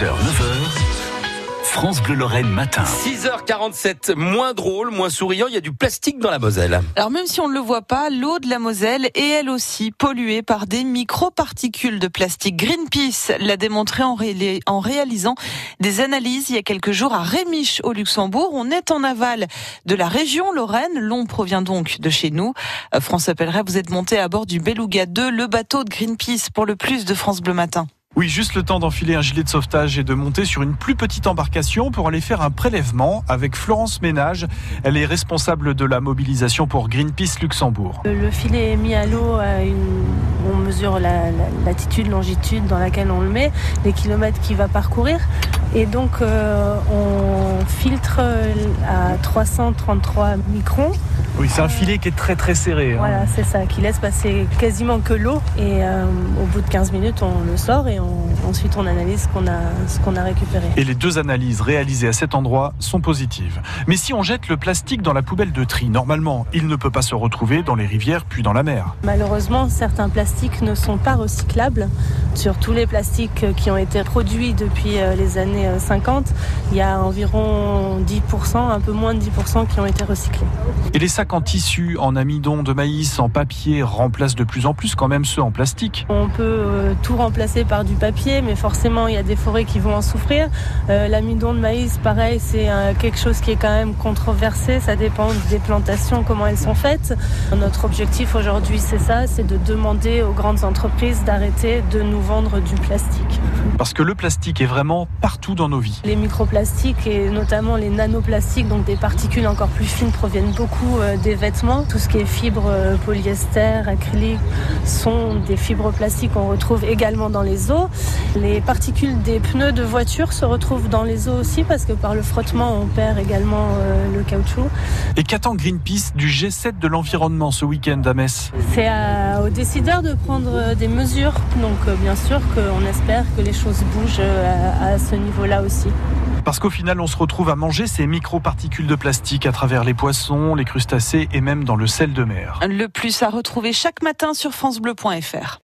6h, 9h. France Bleu Lorraine matin. 6h47, moins drôle, moins souriant, il y a du plastique dans la Moselle. Alors même si on ne le voit pas, l'eau de la Moselle est elle aussi polluée par des microparticules de plastique. Greenpeace l'a démontré en, en réalisant des analyses il y a quelques jours à Rémiche au Luxembourg. On est en aval de la région Lorraine. L'on provient donc de chez nous. Euh, François Pelleret, vous êtes monté à bord du Beluga 2, le bateau de Greenpeace pour le plus de France Bleu Matin. Oui, juste le temps d'enfiler un gilet de sauvetage et de monter sur une plus petite embarcation pour aller faire un prélèvement avec Florence Ménage. Elle est responsable de la mobilisation pour Greenpeace Luxembourg. Le filet est mis à l'eau à une on mesure la, latitude, longitude dans laquelle on le met, les kilomètres qu'il va parcourir. Et donc euh, on filtre euh, à 333 microns. Oui, c'est un filet qui est très très serré. Hein. Voilà, c'est ça, qui laisse passer quasiment que l'eau. Et euh, au bout de 15 minutes, on le sort et ensuite on analyse ce qu'on a, ce qu'on a récupéré. Et les deux analyses réalisées à cet endroit sont positives. Mais si on jette le plastique dans la poubelle de tri, normalement, il ne peut pas se retrouver dans les rivières puis dans la mer. Malheureusement, certains plastiques ne sont pas recyclables. Sur tous les plastiques qui ont été produits depuis euh, les années 50, euh, il y a environ 10%, un peu moins de 10% qui ont été recyclés. Et les sacs en tissu, en amidon de maïs, en papier remplacent de plus en plus quand même ceux en plastique. On peut euh, tout remplacer par du papier, mais forcément il y a des forêts qui vont en souffrir. L'amidon de maïs, pareil, c'est quelque chose qui est quand même controversé. Ça dépend des plantations, comment elles sont faites. Notre objectif aujourd'hui, c'est ça, c'est de demander aux grandes entreprises d'arrêter de nous vendre du plastique. Parce que le plastique est vraiment partout dans nos vies. Les microplastiques et notamment les nanoplastiques, donc des particules encore plus fines, proviennent beaucoup euh, des vêtements. Tout ce qui est fibres euh, polyester, acrylique, sont des fibres plastiques qu'on retrouve également dans les eaux. Les particules des pneus de voiture se retrouvent dans les eaux aussi parce que par le frottement, on perd également euh, le caoutchouc. Et qu'attend Greenpeace du G7 de l'environnement ce week-end à Metz? C'est aux décideurs de prendre des mesures. Donc bien sûr qu'on espère que les choses bougent euh, à, ce niveau-là aussi. Parce qu'au final, on se retrouve à manger ces microparticules de plastique à travers les poissons, les crustacés et même dans le sel de mer. Le plus à retrouver chaque matin sur francebleu.fr.